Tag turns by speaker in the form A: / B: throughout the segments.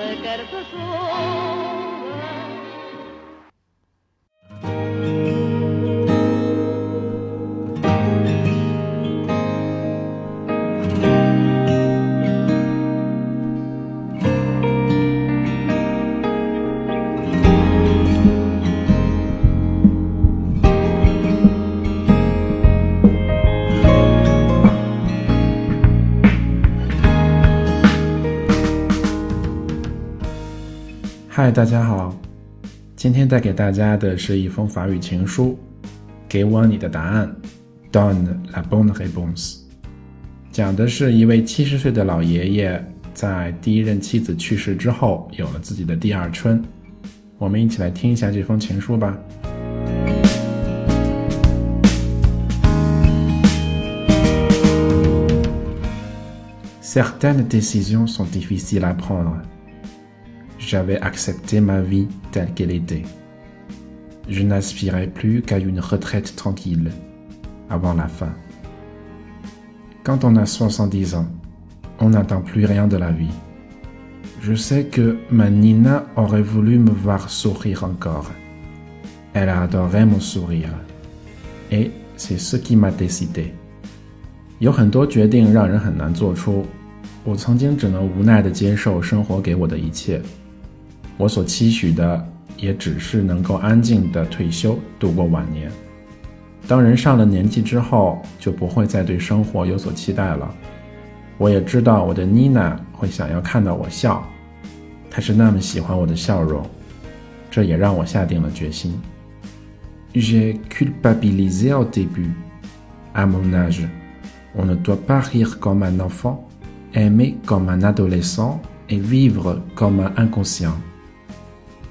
A: I've got de Carcassonne. 嗨，大家好，今天带给大家的是一封法语情书，给我你的答案，Donne la bonne réponse。讲的是一位七十岁的老爷爷在第一任妻子去世之后有了自己的第二春。我们一起来听一下这封情书吧。Certaines décisions sont difficiles à prendre. j'avais accepté ma vie telle qu'elle était. Je n'aspirais plus qu'à une retraite tranquille avant la fin. Quand on a 70 ans, on n'attend plus rien de la vie. Je sais que ma Nina aurait voulu me voir sourire encore. Elle a adoré mon sourire. Et c'est ce qui m'a décidé. 有很多决定让人很难做出，我曾经只能无奈地接受生活给我的一切。 我所期许的也只是能够安静的退休，度过晚年。当人上了年纪之后，就不会再对生活有所期待了。我也知道我的妮娜会想要看到我笑，她是那么喜欢我的笑容，这也让我下定了决心。J'ai culpabilisé au début. À mon âge, on ne doit pas rire comme un enfant, aimer comme un adolescent et vivre comme un inconscient.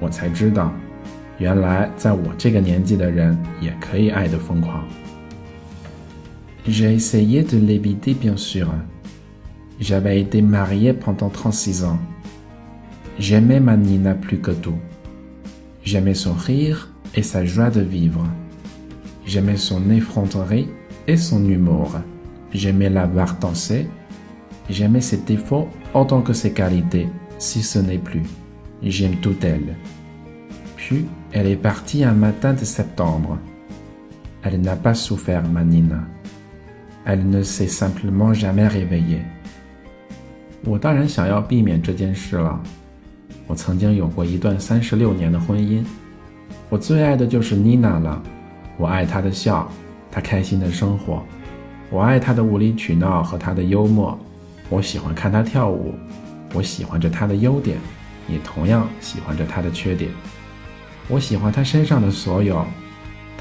A: 我才知道，原来在我这个年纪的人也可以爱得疯狂。J'ai essayé de l'éviter bien sûr. J'avais été marié pendant 36 ans. J'aimais ma Nina plus que tout. J'aimais son rire et sa joie de vivre. J'aimais son effronterie et son humour. J'aimais la voir danser. J'aimais ses défauts autant que ses qualités, si ce n'est plus. J'aime tout elle. Puis, elle est partie un matin de septembre. Elle n'a pas souffert, Manina. Elle ne s'est simplement jamais réveillée. 我当然想要避免这件事了。我曾经有过一段三十六年的婚姻，我最爱的就是妮娜了。我爱她的笑，她开心的生活，我爱她的无理取闹和她的幽默。我喜欢看她跳舞，我喜欢着她的优点。也同样喜欢着他的缺点。我喜欢他身上的所有。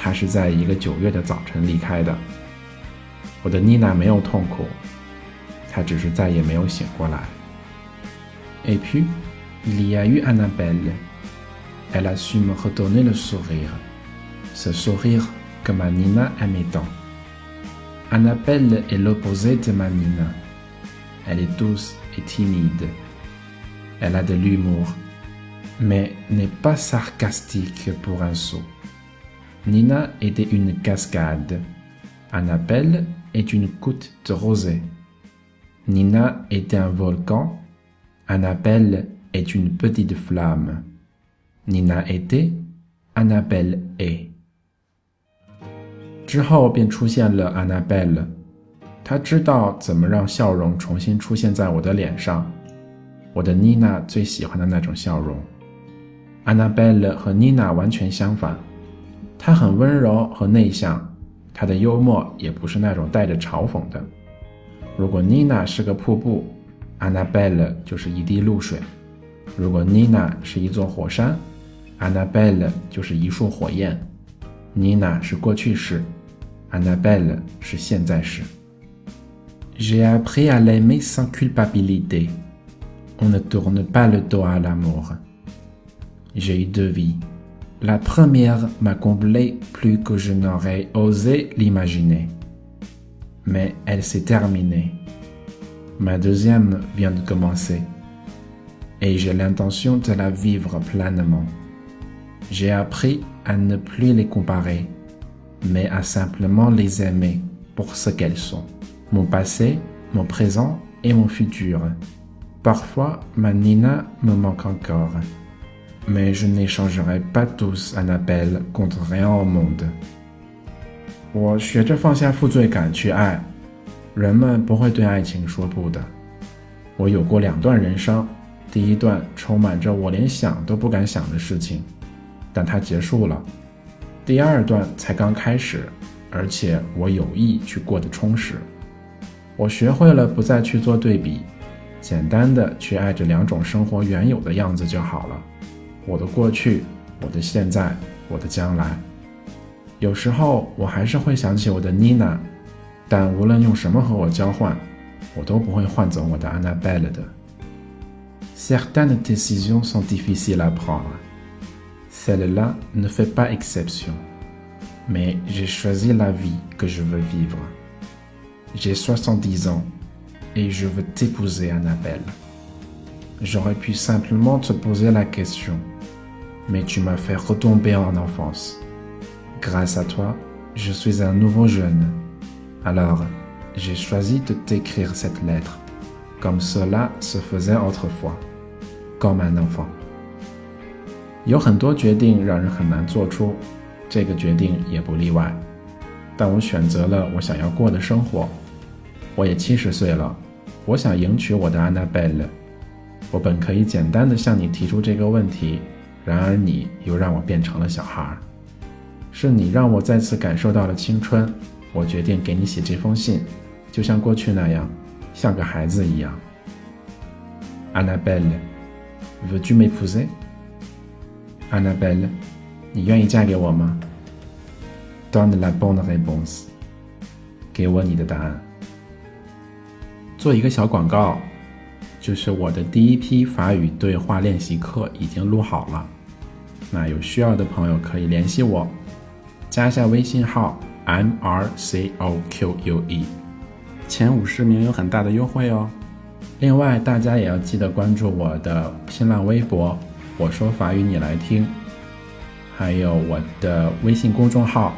A: 他是在一个九月的早晨离开的。我的妮娜没有痛苦，她只是再也没有醒过来。Et puis, il y a eu Annabelle. Elle a su me redonner le sourire, ce sourire que ma Nina aimait tant. Annabelle est l'opposé de ma Nina. Elle est douce et timide. Elle a de l'humour, mais n'est pas sarcastique pour un sou. Nina était une cascade. Annabelle est une goutte de rosée. Nina était un volcan. Annabelle est une petite flamme. Nina était, Annabelle est. 之后便出现了 Annabelle， 他知道怎么让笑容重新出现在我的脸上， 我的妮娜最喜欢的那种笑容。安娜贝勒和妮娜完全相反，她很温柔和内向，她的幽默也不是那种带着嘲讽的。如果妮娜是个瀑布，安娜贝勒就是一滴露水；如果妮娜是一座火山，安娜贝勒就是一束火焰。妮娜是过去式，安娜贝勒是现在式。
B: J'ai appris à l'aimer sans culpabilité. On ne tourne pas le dos à l'amour. J'ai eu deux vies. La première m'a comblé plus que je n'aurais osé l'imaginer. Mais elle s'est terminée. Ma deuxième vient de commencer. Et j'ai l'intention de la vivre pleinement. J'ai appris à ne plus les comparer, mais à simplement les aimer pour ce qu'elles sont. Mon passé, mon présent et mon futur. Parfois, ma Nina me la belle gonzalez。
A: 我学着放下负罪感去爱，人们不会对爱情说不的。我有过两段人生，第一段充满着我连想都不敢想的事情，但它结束了；第二段才刚开始，而且我有意去过得充实。我学会了不再去做对比，简单的去爱着两种生活原有的样子就好了。我的过去，我的现在，我的将来。有时候我还是会想起我的 Nina，，但无论用什么和我交换，我都不会换走我的安娜贝勒的。
B: Certaines décisions sont difficiles à prendre. Celle-là ne fait pas exception. Mais j'ai choisi la vie que je veux vivre. J'ai 70 ans et je veux t'épouser, Annabelle. J'aurais pu simplement te poser la question mais tu m'as fait retomber en enfance. Grâce à toi, je suis un nouveau jeune. Alors, j'ai choisi de t'écrire cette lettre, comme cela se faisait autrefois, comme un enfant.
A: 有很多决定让人很难做出，这个决定也不例外。但我选择了我想要过的生活。 我也七十岁了，我想迎娶我的安娜贝勒。我本可以简单的向你提出这个问题。然而你又让我变成了小孩，是你让我再次感受到了青春。我决定给你写这封信，就像过去那样，像个孩子一样。
B: Annabelle，veux-tu m'épouser？Annabelle，
A: 你愿意嫁给我吗
B: ？Donne la bonne réponse，
A: 给我你的答案。做一个小广告，就是我的第一批法语对话练习课已经录好了。那有需要的朋友可以联系我，加一下微信号 m r c o q u e，前五十名有很大的优惠哦。另外，大家也要记得关注我的新浪微博，我说法语你来听，还有我的微信公众号，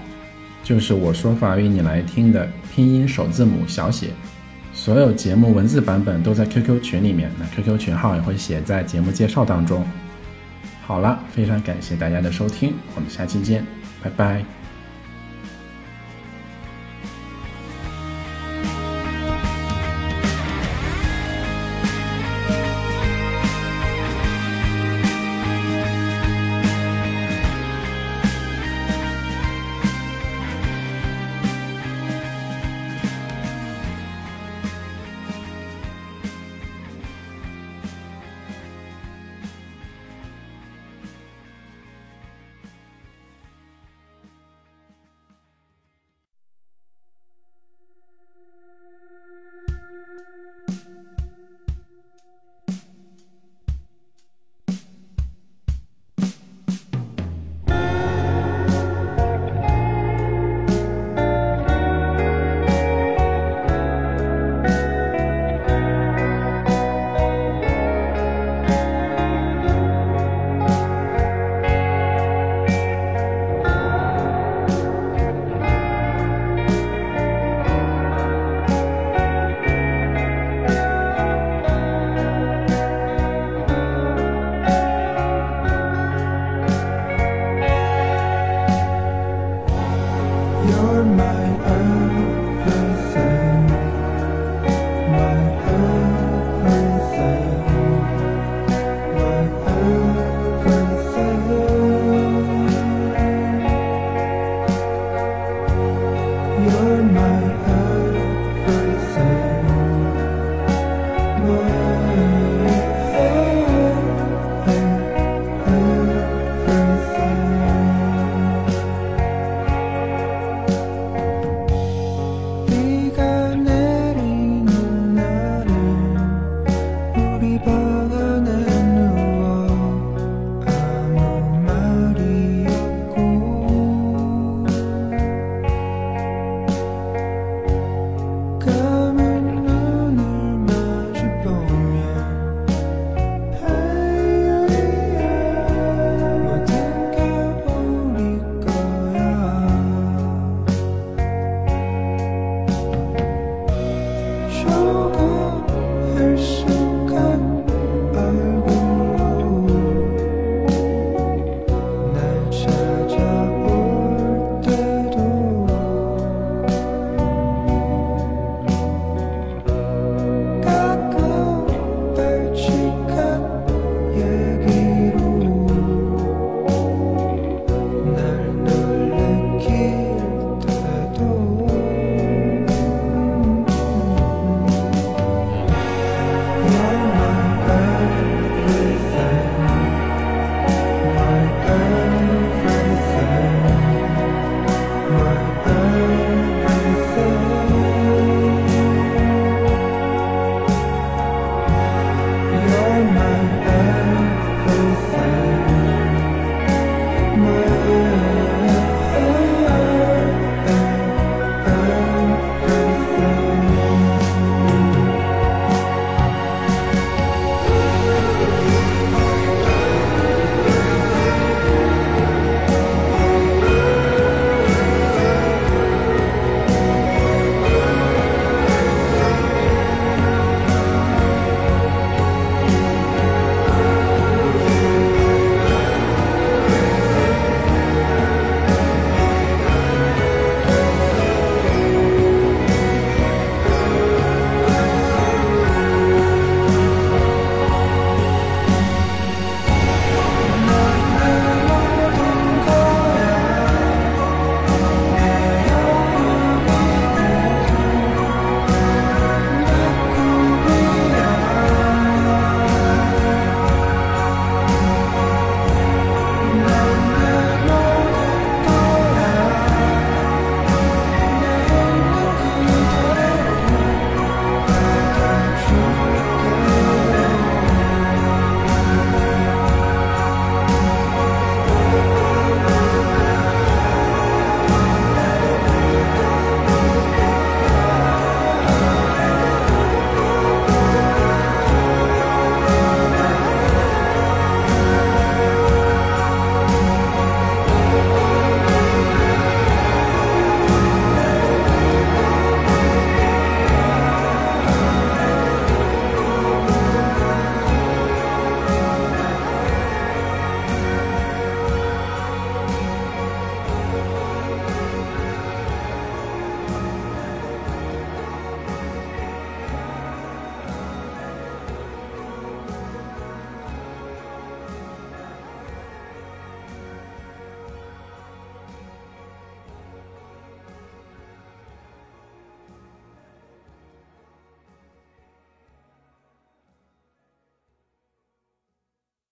A: 就是我说法语你来听的拼音首字母小写。所有节目文字版本都在 QQ 群里面，那 QQ 群号也会写在节目介绍当中。好了，非常感谢大家的收听，我们下期见，拜拜。